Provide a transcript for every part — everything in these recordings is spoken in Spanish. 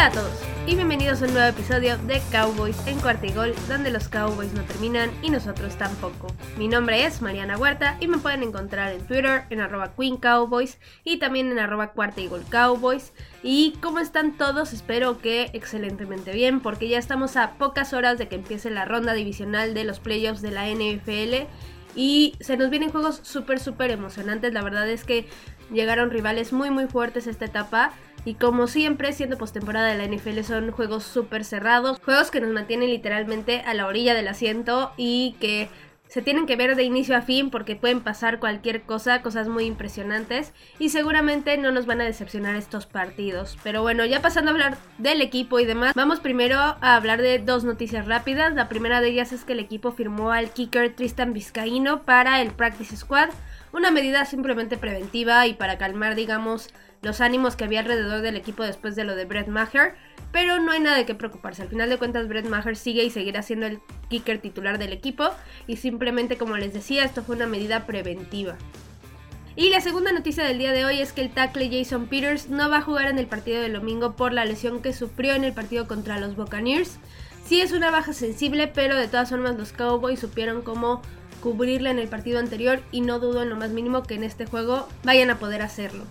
Hola a todos y bienvenidos a un nuevo episodio de Cowboys en Cuarta y Gol, donde los Cowboys no terminan y nosotros tampoco. Mi nombre es Mariana Huerta y me pueden encontrar en Twitter en arroba Queen Cowboys y también en arroba Cuarta y Gol Cowboys. Y cómo están todos, espero que excelentemente bien, porque ya estamos a pocas horas de que empiece la ronda divisional de los playoffs de la NFL. Y se nos vienen juegos súper, súper emocionantes. La verdad es que llegaron rivales muy, muy fuertes esta etapa. Y como siempre, siendo postemporada de la NFL, son juegos súper cerrados, juegos que nos mantienen literalmente a la orilla del asiento y que se tienen que ver de inicio a fin porque pueden pasar cualquier cosa, cosas muy impresionantes y seguramente no nos van a decepcionar estos partidos. Pero bueno, ya pasando a hablar del equipo y demás, vamos primero a hablar de dos noticias rápidas. La primera de ellas es que el equipo firmó al kicker Tristan Vizcaíno para el Practice Squad, una medida simplemente preventiva y para calmar, digamos, los ánimos que había alrededor del equipo después de lo de Brett Maher, pero no hay nada de qué preocuparse. Al final de cuentas, Brett Maher sigue y seguirá siendo el kicker titular del equipo, y simplemente, como les decía, esto fue una medida preventiva. Y la segunda noticia del día de hoy es que el tackle Jason Peters no va a jugar en el partido del domingo por la lesión que sufrió en el partido contra los Buccaneers. Sí es una baja sensible, pero de todas formas los Cowboys supieron cómo cubrirla en el partido anterior y no dudo en lo más mínimo que en este juego vayan a poder hacerlo.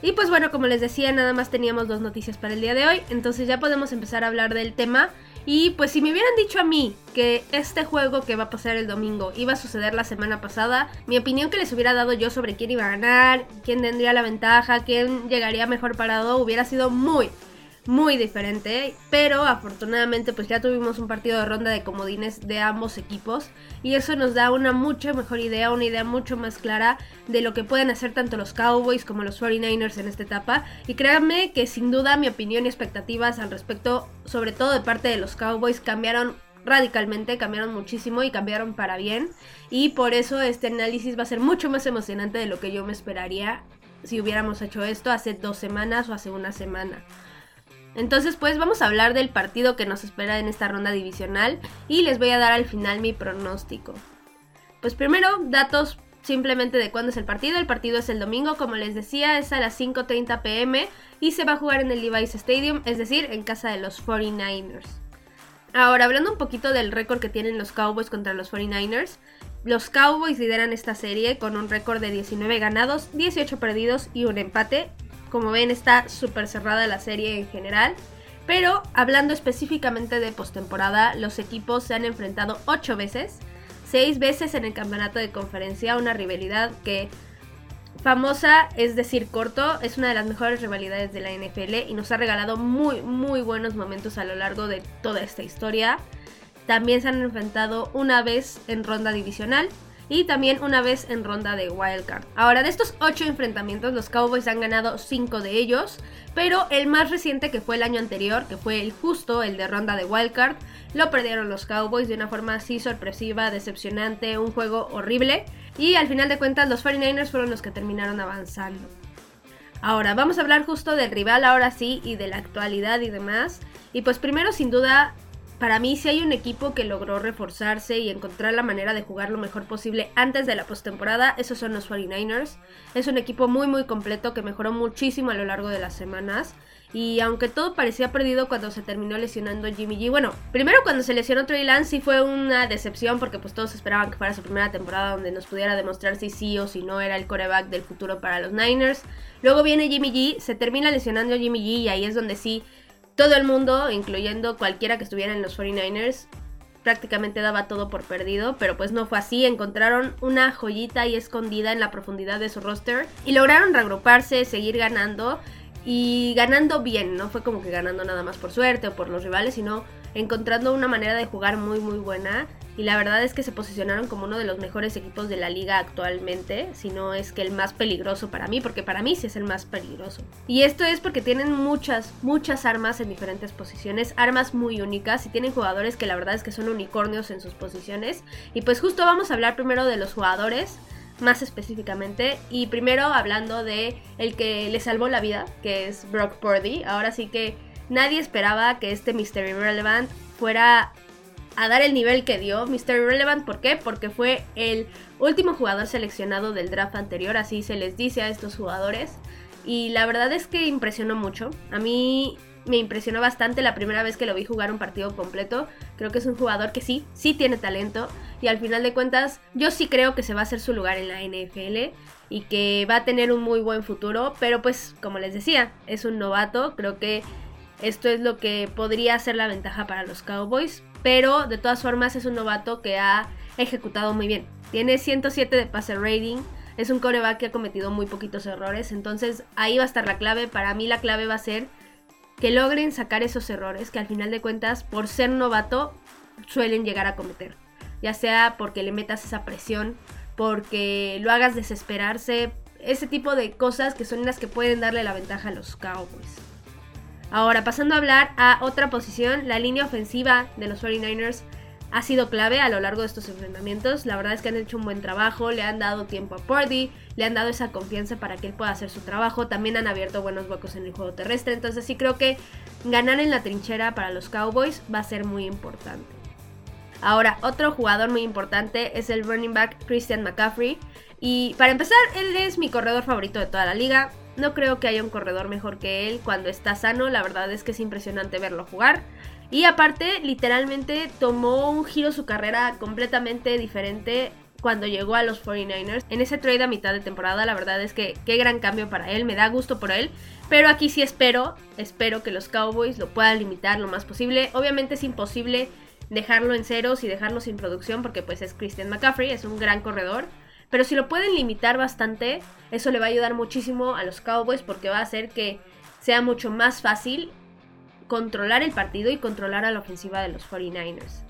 Y pues bueno, como les decía, nada más teníamos dos noticias para el día de hoy, entonces ya podemos empezar a hablar del tema. Y pues si me hubieran dicho a mí que este juego que va a pasar el domingo iba a suceder la semana pasada, mi opinión que les hubiera dado yo sobre quién iba a ganar, quién tendría la ventaja, quién llegaría mejor parado, hubiera sido muy, muy diferente, pero afortunadamente pues ya tuvimos un partido de ronda de comodines de ambos equipos y eso nos da una mucho mejor idea, una idea mucho más clara de lo que pueden hacer tanto los Cowboys como los 49ers en esta etapa y créanme que sin duda mi opinión y expectativas al respecto, sobre todo de parte de los Cowboys, cambiaron radicalmente, cambiaron muchísimo y cambiaron para bien y por eso este análisis va a ser mucho más emocionante de lo que yo me esperaría si hubiéramos hecho esto hace dos semanas o hace una semana. Entonces, pues vamos a hablar del partido que nos espera en esta ronda divisional y les voy a dar al final mi pronóstico. Pues primero, datos simplemente de cuándo es el partido. El partido es el domingo, como les decía, es a las 5.30 pm y se va a jugar en el Levi's Stadium, es decir, en casa de los 49ers. Ahora, hablando un poquito del récord que tienen los Cowboys contra los 49ers, los Cowboys lideran esta serie con un récord de 19 ganados, 18 perdidos y un empate. Como ven, está súper cerrada la serie en general. Pero hablando específicamente de postemporada, los equipos se han enfrentado 8 veces, 6 veces en el campeonato de conferencia, una rivalidad que famosa, es decir, corto, es una de las mejores rivalidades de la NFL y nos ha regalado muy, muy buenos momentos a lo largo de toda esta historia. También se han enfrentado una vez en ronda divisional, y también una vez en ronda de wildcard. Ahora, de estos 8 enfrentamientos, los Cowboys han ganado 5 de ellos, pero el más reciente que fue el año anterior, que fue el justo, el de ronda de wildcard, lo perdieron los Cowboys de una forma así sorpresiva, decepcionante, un juego horrible, y al final de cuentas los 49ers fueron los que terminaron avanzando. Ahora, vamos a hablar justo del rival ahora sí y de la actualidad y demás. Y pues primero sin duda para mí, si hay un equipo que logró reforzarse y encontrar la manera de jugar lo mejor posible antes de la postemporada, esos son los 49ers. Es un equipo muy muy completo que mejoró muchísimo a lo largo de las semanas. Y aunque todo parecía perdido cuando se terminó lesionando Jimmy G, bueno, primero cuando se lesionó Trey Lance sí fue una decepción porque pues todos esperaban que fuera su primera temporada donde nos pudiera demostrar si sí o si no era el coreback del futuro para los Niners. Luego viene Jimmy G, se termina lesionando Jimmy G y ahí es donde sí todo el mundo, incluyendo cualquiera que estuviera en los 49ers, prácticamente daba todo por perdido, pero pues no fue así, encontraron una joyita ahí escondida en la profundidad de su roster y lograron reagruparse, seguir ganando y ganando bien, no fue como que ganando nada más por suerte o por los rivales, sino encontrando una manera de jugar muy muy buena y la verdad es que se posicionaron como uno de los mejores equipos de la liga actualmente, si no es que el más peligroso para mí, porque para mí sí es el más peligroso. Y esto es porque tienen muchas, muchas armas en diferentes posiciones, armas muy únicas y tienen jugadores que la verdad es que son unicornios en sus posiciones. Y pues justo vamos a hablar primero de los jugadores más específicamente. Y primero hablando de el que le salvó la vida, que es Brock Purdy. Ahora sí que nadie esperaba que este Mystery Relevant fuera a dar el nivel que dio Mr. Irrelevant. ¿Por qué? Porque fue el último jugador seleccionado del draft anterior, así se les dice a estos jugadores. y la verdad es que impresionó mucho. A mí me impresionó bastante la primera vez que lo vi jugar un partido completo. Creo que es un jugador que sí, sí tiene talento y al final de cuentas yo sí creo que se va a hacer su lugar en la NFL y que va a tener un muy buen futuro, pero pues como les decía, es un novato, creo que esto es lo que podría ser la ventaja para los Cowboys, pero de todas formas es un novato que ha ejecutado muy bien. Tiene 107 de pase rating, es un coreback que ha cometido muy poquitos errores, entonces ahí va a estar la clave. Para mí la clave va a ser que logren sacar esos errores que al final de cuentas, por ser novato, suelen llegar a cometer. Ya sea porque le metas esa presión, porque lo hagas desesperarse, ese tipo de cosas que son las que pueden darle la ventaja a los Cowboys. Ahora, pasando a hablar a otra posición, la línea ofensiva de los 49ers ha sido clave a lo largo de estos enfrentamientos. La verdad es que han hecho un buen trabajo, le han dado tiempo a Purdy, le han dado esa confianza para que él pueda hacer su trabajo. También han abierto buenos huecos en el juego terrestre. Entonces sí creo que ganar en la trinchera para los Cowboys va a ser muy importante. Ahora, otro jugador muy importante es el running back Christian McCaffrey. Y para empezar, él es mi corredor favorito de toda la liga. No creo que haya un corredor mejor que él cuando está sano. La verdad es que es impresionante verlo jugar. Y aparte, literalmente tomó un giro su carrera completamente diferente cuando llegó a los 49ers. En ese trade a mitad de temporada, la verdad es que qué gran cambio para él, me da gusto por él. Pero aquí sí espero, espero que los Cowboys lo puedan limitar lo más posible. Obviamente es imposible dejarlo en ceros y dejarlo sin producción porque pues es Christian McCaffrey, es un gran corredor. Pero si lo pueden limitar bastante, eso le va a ayudar muchísimo a los Cowboys porque va a hacer que sea mucho más fácil controlar el partido y controlar a la ofensiva de los 49ers.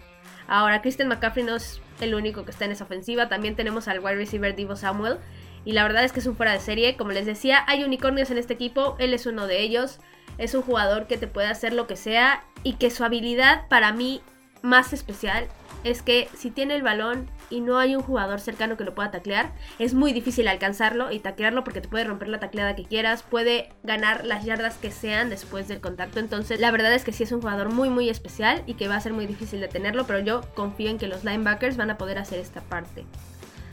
Ahora, Christian McCaffrey no es el único que está en esa ofensiva, también tenemos al wide receiver Divo Samuel, y la verdad es que es un fuera de serie. Como les decía, hay unicornios en este equipo, él es uno de ellos. Es un jugador que te puede hacer lo que sea y que su habilidad para mí más especial es que si tiene el balón y no hay un jugador cercano que lo pueda taclear, es muy difícil alcanzarlo y taclearlo porque te puede romper la tacleada que quieras, puede ganar las yardas que sean después del contacto. Entonces, la verdad es que sí es un jugador muy, muy especial y que va a ser muy difícil de tenerlo, pero yo confío en que los linebackers van a poder hacer esta parte.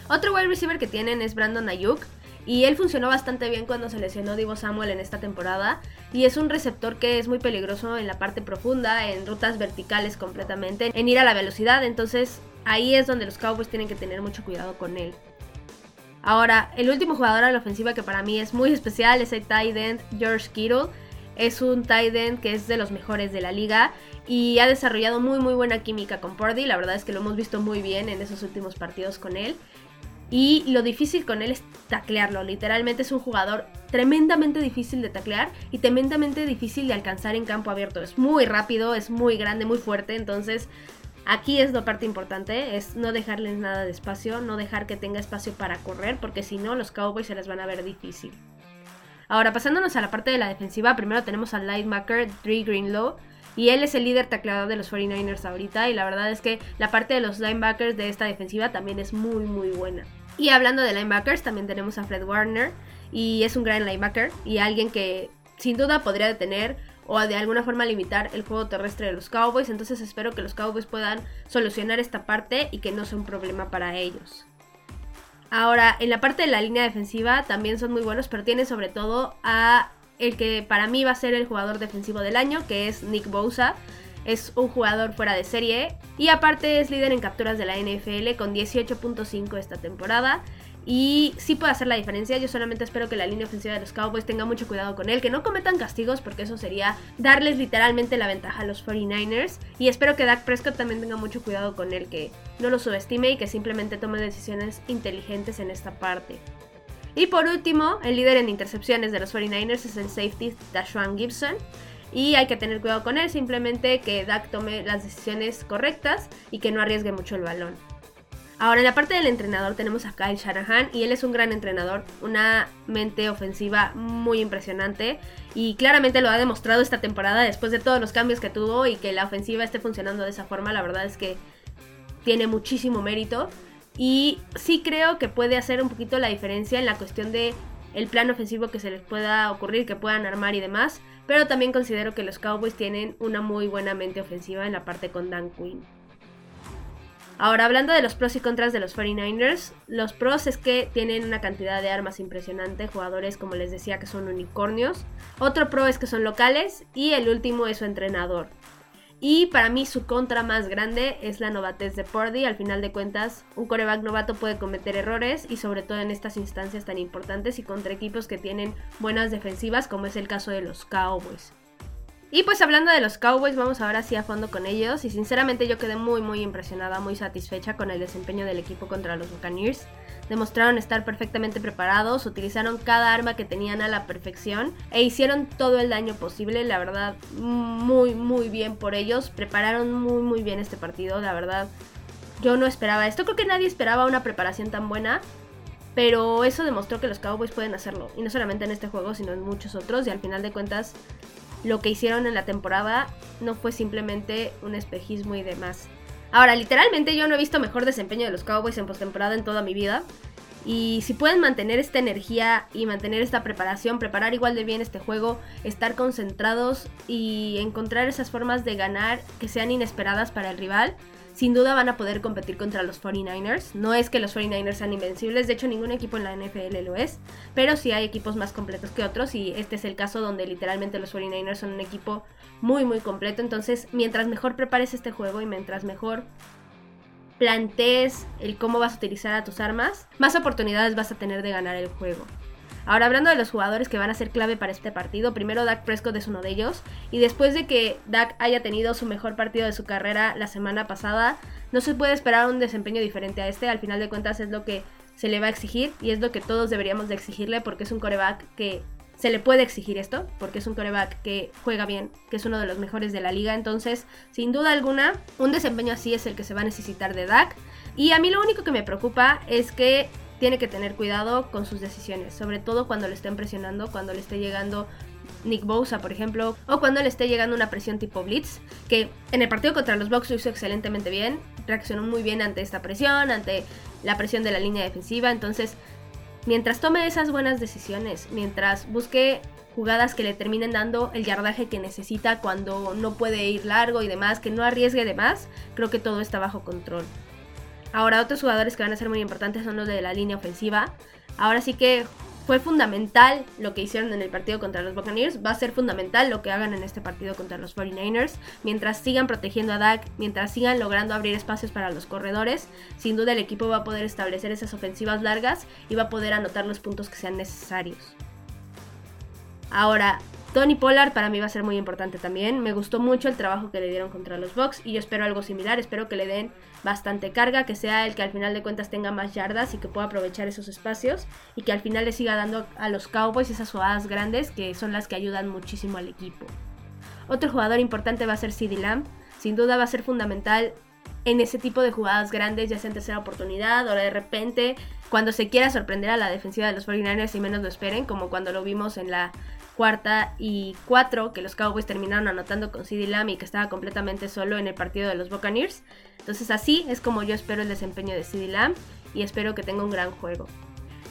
Otro wide receiver que tienen es Brandon Ayuk. Y él funcionó bastante bien cuando se lesionó Divo Samuel en esta temporada. Y es un receptor que es muy peligroso en la parte profunda, en rutas verticales completamente, en ir a la velocidad. Entonces ahí es donde los Cowboys tienen que tener mucho cuidado con él. Ahora, el último jugador a la ofensiva que para mí es muy especial es el tight George Kittle. Es un tight que es de los mejores de la liga y ha desarrollado muy muy buena química con Purdy. La verdad es que lo hemos visto muy bien en esos últimos partidos con él. Y lo difícil con él es taclearlo. Literalmente es un jugador tremendamente difícil de taclear y tremendamente difícil de alcanzar en campo abierto. Es muy rápido, es muy grande, muy fuerte. Entonces, aquí es la parte importante: es no dejarles nada de espacio, no dejar que tenga espacio para correr, porque si no, los Cowboys se les van a ver difícil. Ahora, pasándonos a la parte de la defensiva, primero tenemos al linebacker Dre Greenlow. Y él es el líder tacleador de los 49ers ahorita. Y la verdad es que la parte de los linebackers de esta defensiva también es muy, muy buena. Y hablando de linebackers, también tenemos a Fred Warner. Y es un gran linebacker. Y alguien que sin duda podría detener o de alguna forma limitar el juego terrestre de los Cowboys. Entonces espero que los Cowboys puedan solucionar esta parte y que no sea un problema para ellos. Ahora, en la parte de la línea defensiva también son muy buenos, pero tienen sobre todo a el que para mí va a ser el jugador defensivo del año, que es Nick Bosa. Es un jugador fuera de serie y aparte es líder en capturas de la NFL con 18.5 esta temporada. Y sí puede hacer la diferencia. Yo solamente espero que la línea ofensiva de los Cowboys tenga mucho cuidado con él, que no cometan castigos, porque eso sería darles literalmente la ventaja a los 49ers. Y espero que Dak Prescott también tenga mucho cuidado con él, que no lo subestime y que simplemente tome decisiones inteligentes en esta parte. Y por último, el líder en intercepciones de los 49ers es el safety Dashawn Gibson. Y hay que tener cuidado con él, simplemente que Dak tome las decisiones correctas y que no arriesgue mucho el balón. Ahora, en la parte del entrenador tenemos a Kyle Shanahan y él es un gran entrenador, una mente ofensiva muy impresionante y claramente lo ha demostrado esta temporada después de todos los cambios que tuvo y que la ofensiva esté funcionando de esa forma, la verdad es que tiene muchísimo mérito y sí creo que puede hacer un poquito la diferencia en la cuestión de el plan ofensivo que se les pueda ocurrir, que puedan armar y demás. Pero también considero que los Cowboys tienen una muy buena mente ofensiva en la parte con Dan Quinn. Ahora, hablando de los pros y contras de los 49ers, los pros es que tienen una cantidad de armas impresionante, jugadores como les decía que son unicornios. Otro pro es que son locales y el último es su entrenador. Y para mí su contra más grande es la novatez de Purdy. Al final de cuentas, un coreback novato puede cometer errores y sobre todo en estas instancias tan importantes y contra equipos que tienen buenas defensivas como es el caso de los Cowboys. Y pues hablando de los Cowboys, vamos ahora sí a fondo con ellos. Y sinceramente yo quedé muy muy impresionada, muy satisfecha con el desempeño del equipo contra los Buccaneers. Demostraron estar perfectamente preparados, utilizaron cada arma que tenían a la perfección e hicieron todo el daño posible. La verdad, muy muy bien por ellos. Prepararon muy muy bien este partido, la verdad. Yo no esperaba esto, creo que nadie esperaba una preparación tan buena. Pero eso demostró que los Cowboys pueden hacerlo. Y no solamente en este juego, sino en muchos otros. Y al final de cuentas, lo que hicieron en la temporada no fue simplemente un espejismo y demás. Ahora, literalmente yo no he visto mejor desempeño de los Cowboys en postemporada en toda mi vida. Y si pueden mantener esta energía y mantener esta preparación, preparar igual de bien este juego, estar concentrados y encontrar esas formas de ganar que sean inesperadas para el rival, sin duda van a poder competir contra los 49ers. No es que los 49ers sean invencibles, de hecho ningún equipo en la NFL lo es, pero sí hay equipos más completos que otros y este es el caso donde literalmente los 49ers son un equipo muy muy completo. Entonces, mientras mejor prepares este juego y mientras mejor plantees el cómo vas a utilizar a tus armas, más oportunidades vas a tener de ganar el juego. Ahora hablando de los jugadores que van a ser clave para este partido, primero Dak Prescott es uno de ellos y después de que Dak haya tenido su mejor partido de su carrera la semana pasada, no se puede esperar un desempeño diferente a este, al final de cuentas es lo que se le va a exigir y es lo que todos deberíamos de exigirle porque es un coreback que se le puede exigir esto, porque es un coreback que juega bien, que es uno de los mejores de la liga. Entonces, sin duda alguna, un desempeño así es el que se va a necesitar de Dak. Y a mí lo único que me preocupa es que tiene que tener cuidado con sus decisiones, sobre todo cuando le estén presionando, cuando le esté llegando Nick Bosa, por ejemplo, o cuando le esté llegando una presión tipo Blitz, que en el partido contra los Bucks lo hizo excelentemente bien, reaccionó muy bien ante esta presión, ante la presión de la línea defensiva, entonces mientras tome esas buenas decisiones, mientras busque jugadas que le terminen dando el yardaje que necesita cuando no puede ir largo y demás, que no arriesgue de más, creo que todo está bajo control. Ahora, otros jugadores que van a ser muy importantes son los de la línea ofensiva. Ahora sí que fue fundamental lo que hicieron en el partido contra los Buccaneers. Va a ser fundamental lo que hagan en este partido contra los 49ers. Mientras sigan protegiendo a Dak, mientras sigan logrando abrir espacios para los corredores, sin duda el equipo va a poder establecer esas ofensivas largas y va a poder anotar los puntos que sean necesarios. Ahora, Tony Pollard para mí va a ser muy importante también. Me gustó mucho el trabajo que le dieron contra los Bucks y yo espero algo similar. Espero que le den bastante carga, que sea el que al final de cuentas tenga más yardas y que pueda aprovechar esos espacios y que al final le siga dando a los Cowboys esas jugadas grandes que son las que ayudan muchísimo al equipo. Otro jugador importante va a ser CD Lamb. Sin duda va a ser fundamental en ese tipo de jugadas grandes, ya sea en tercera oportunidad o de repente cuando se quiera sorprender a la defensiva de los 49ers y menos lo esperen, como cuando lo vimos en la cuarta y cuatro que los Cowboys terminaron anotando con CD Lamb y que estaba completamente solo en el partido de los Buccaneers. Entonces así es como yo espero el desempeño de CD Lamb y espero que tenga un gran juego.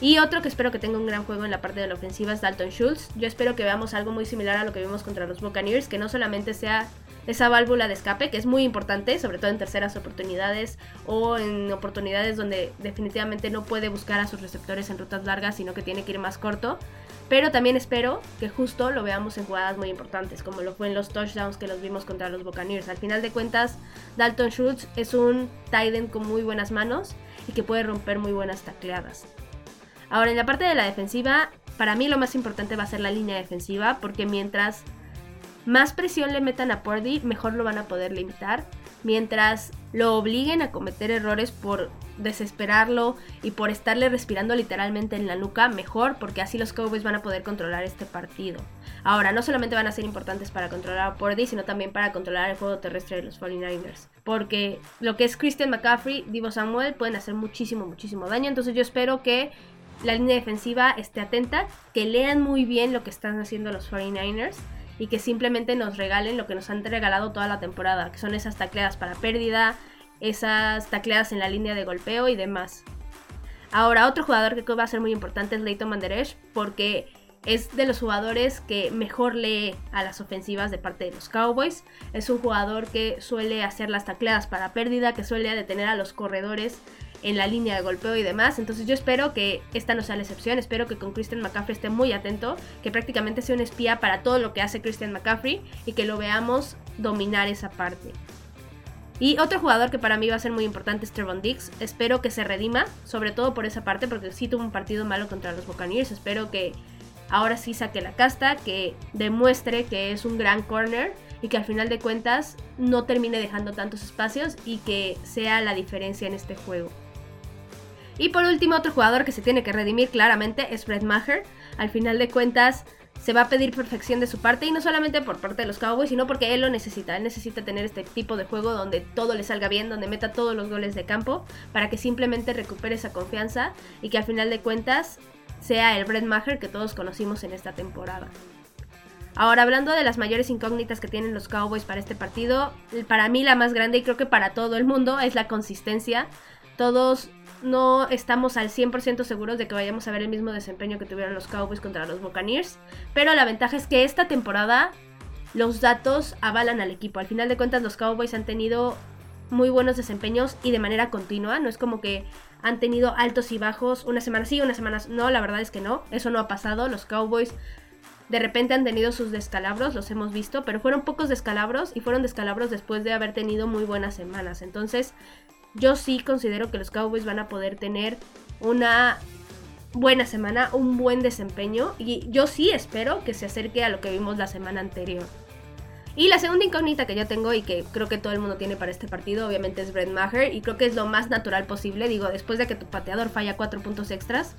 Y otro que espero que tenga un gran juego en la parte de la ofensiva es Dalton Schultz. Yo espero que veamos algo muy similar a lo que vimos contra los Buccaneers, que no solamente sea esa válvula de escape, que es muy importante, sobre todo en terceras oportunidades o en oportunidades donde definitivamente no puede buscar a sus receptores en rutas largas, sino que tiene que ir más corto. Pero también espero que justo lo veamos en jugadas muy importantes, como lo fue en los touchdowns que los vimos contra los Buccaneers. Al final de cuentas, Dalton Schultz es un tight end con muy buenas manos y que puede romper muy buenas tacleadas. Ahora, en la parte de la defensiva, para mí lo más importante va a ser la línea defensiva, porque mientras más presión le metan a Purdy, mejor lo van a poder limitar. Mientras lo obliguen a cometer errores por desesperarlo y por estarle respirando literalmente en la nuca, mejor, porque así los Cowboys van a poder controlar este partido. Ahora, no solamente van a ser importantes para controlar a Purdy, sino también para controlar el juego terrestre de los 49ers. Porque lo que es Christian McCaffrey, Divo Samuel, pueden hacer muchísimo, muchísimo daño. Entonces yo espero que la línea defensiva esté atenta, que lean muy bien lo que están haciendo los 49ers y que simplemente nos regalen lo que nos han regalado toda la temporada, que son esas tacleadas para pérdida, esas tacleadas en la línea de golpeo y demás. Ahora, otro jugador que creo va a ser muy importante es Leighton Manderesh, porque es de los jugadores que mejor lee a las ofensivas de parte de los Cowboys. Es un jugador que suele hacer las tacleadas para pérdida, que suele detener a los corredores en la línea de golpeo y demás. Entonces yo espero que esta no sea la excepción. Espero que con Christian McCaffrey esté muy atento, que prácticamente sea un espía para todo lo que hace Christian McCaffrey y que lo veamos dominar esa parte. Y otro jugador que para mí va a ser muy importante es Trevon Dix. Espero que se redima, sobre todo por esa parte, porque sí tuvo un partido malo contra los Buccaneers. Espero que ahora sí saque la casta, que demuestre que es un gran corner y que al final de cuentas no termine dejando tantos espacios y que sea la diferencia en este juego. Y por último, otro jugador que se tiene que redimir claramente es Fred Maher. Al final de cuentas, se va a pedir perfección de su parte y no solamente por parte de los Cowboys, sino porque él lo necesita. Él necesita tener este tipo de juego donde todo le salga bien, donde meta todos los goles de campo, para que simplemente recupere esa confianza y que al final de cuentas sea el Fred Maher que todos conocimos en esta temporada. Ahora, hablando de las mayores incógnitas que tienen los Cowboys para este partido, para mí la más grande y creo que para todo el mundo es la consistencia. Todos no estamos al 100% seguros de que vayamos a ver el mismo desempeño que tuvieron los Cowboys contra los Buccaneers, pero la ventaja es que esta temporada los datos avalan al equipo. Al final de cuentas los Cowboys han tenido muy buenos desempeños y de manera continua, no es como que han tenido altos y bajos una semana sí, una semana no, la verdad es que no, eso no ha pasado, los Cowboys de repente han tenido sus descalabros, los hemos visto, pero fueron pocos descalabros y fueron descalabros después de haber tenido muy buenas semanas. Entonces, yo sí considero que los Cowboys van a poder tener una buena semana, un buen desempeño y yo sí espero que se acerque a lo que vimos la semana anterior. Y la segunda incógnita que yo tengo y que creo que todo el mundo tiene para este partido, obviamente es Brent Maher y creo que es lo más natural posible. Digo, después de que tu pateador falla cuatro puntos extras,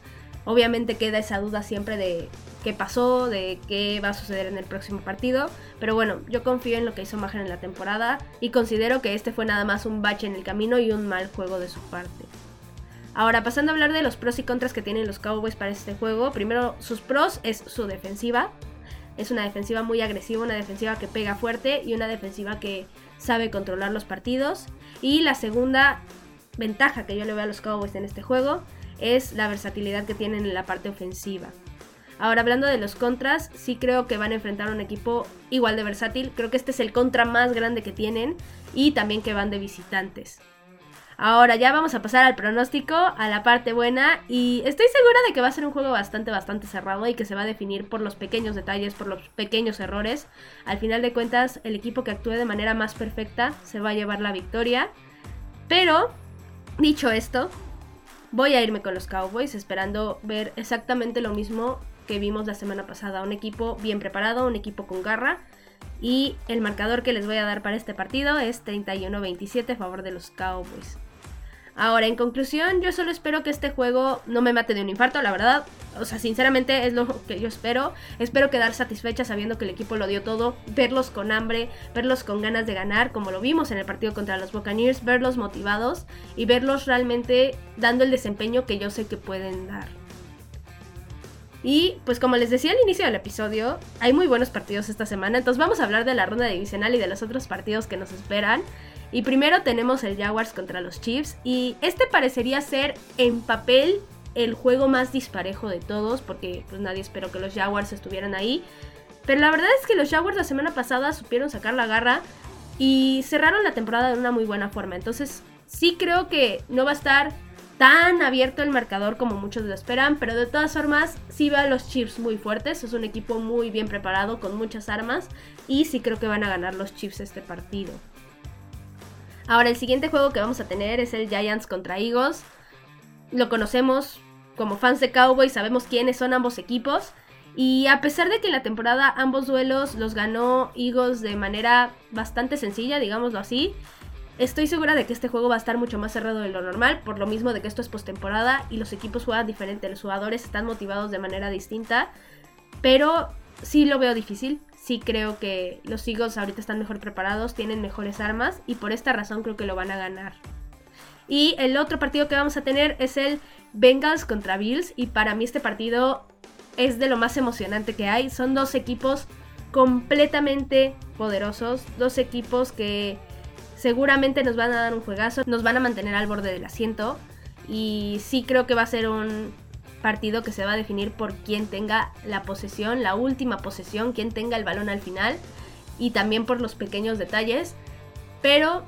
obviamente queda esa duda siempre de qué pasó, de qué va a suceder en el próximo partido. Pero bueno, yo confío en lo que hizo Maher en la temporada y considero que este fue nada más un bache en el camino y un mal juego de su parte. Ahora, pasando a hablar de los pros y contras que tienen los Cowboys para este juego, primero sus pros es su defensiva. Es una defensiva muy agresiva, una defensiva que pega fuerte y una defensiva que sabe controlar los partidos. Y la segunda ventaja que yo le veo a los Cowboys en este juego es la versatilidad que tienen en la parte ofensiva. Ahora, hablando de los contras, sí creo que van a enfrentar a un equipo igual de versátil. Creo que este es el contra más grande que tienen y también que van de visitantes. Ahora ya vamos a pasar al pronóstico, a la parte buena y estoy segura de que va a ser un juego bastante, bastante cerrado y que se va a definir por los pequeños detalles, por los pequeños errores. Al final de cuentas, el equipo que actúe de manera más perfecta se va a llevar la victoria. Pero, dicho esto, voy a irme con los Cowboys esperando ver exactamente lo mismo que vimos la semana pasada. Un equipo bien preparado, un equipo con garra. Y el marcador que les voy a dar para este partido es 31-27 a favor de los Cowboys. Ahora, en conclusión, yo solo espero que este juego no me mate de un infarto, la verdad. O sea, sinceramente es lo que yo espero. Espero quedar satisfecha sabiendo que el equipo lo dio todo, verlos con hambre, verlos con ganas de ganar, como lo vimos en el partido contra los Buccaneers, verlos motivados y verlos realmente dando el desempeño que yo sé que pueden dar. Y pues como les decía al inicio del episodio, hay muy buenos partidos esta semana, entonces vamos a hablar de la ronda divisional y de los otros partidos que nos esperan. Y primero tenemos el Jaguars contra los Chiefs y este parecería ser en papel el juego más disparejo de todos porque pues nadie esperó que los Jaguars estuvieran ahí. Pero la verdad es que los Jaguars la semana pasada supieron sacar la garra y cerraron la temporada de una muy buena forma. Entonces sí creo que no va a estar tan abierto el marcador como muchos lo esperan, pero de todas formas sí veo a los Chiefs muy fuertes, es un equipo muy bien preparado con muchas armas y sí creo que van a ganar los Chiefs este partido. Ahora el siguiente juego que vamos a tener es el Giants contra Eagles. Lo conocemos como fans de Cowboys, sabemos quiénes son ambos equipos. Y a pesar de que en la temporada ambos duelos los ganó Eagles de manera bastante sencilla, digámoslo así, Estoy segura de que este juego va a estar mucho más cerrado de lo normal, por lo mismo de que esto es postemporada y los equipos juegan diferente, los jugadores están motivados de manera distinta, pero sí lo veo difícil, sí creo que los Eagles ahorita están mejor preparados, tienen mejores armas y por esta razón creo que lo van a ganar. Y el otro partido que vamos a tener es el Bengals contra Bills y para mí este partido es de lo más emocionante que hay, son dos equipos completamente poderosos, dos equipos que seguramente nos van a dar un juegazo, nos van a mantener al borde del asiento y sí creo que va a ser un partido que se va a definir por quién tenga la posesión, la última posesión, quién tenga el balón al final y también por los pequeños detalles. Pero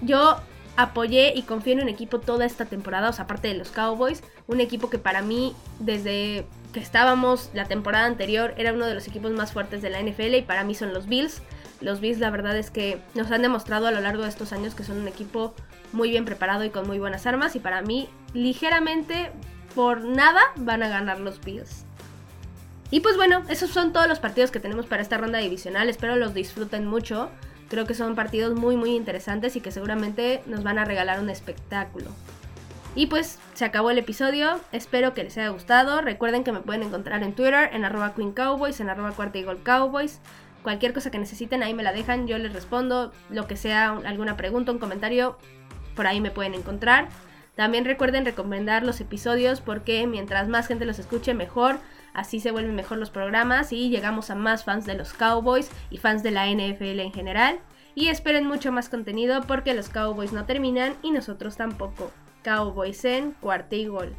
yo apoyé y confío en un equipo toda esta temporada, o sea, aparte de los Cowboys, un equipo que para mí desde que estábamos la temporada anterior era uno de los equipos más fuertes de la NFL y para mí son los Bills. Los Bills la verdad es que nos han demostrado a lo largo de estos años que son un equipo muy bien preparado y con muy buenas armas y para mí ligeramente por nada van a ganar los Bills. Y pues bueno, esos son todos los partidos que tenemos para esta ronda divisional, espero los disfruten mucho. Creo que son partidos muy muy interesantes y que seguramente nos van a regalar un espectáculo. Y pues se acabó el episodio, espero que les haya gustado. Recuerden que me pueden encontrar en Twitter, en arroba Queen Cowboys, en arroba Cuarta Cowboys. Cualquier cosa que necesiten ahí me la dejan, yo les respondo, lo que sea, alguna pregunta, un comentario, por ahí me pueden encontrar. También recuerden recomendar los episodios porque mientras más gente los escuche mejor, así se vuelven mejor los programas y llegamos a más fans de los Cowboys y fans de la NFL en general. Y esperen mucho más contenido porque los Cowboys no terminan y nosotros tampoco. Cowboys en cuarta y gol.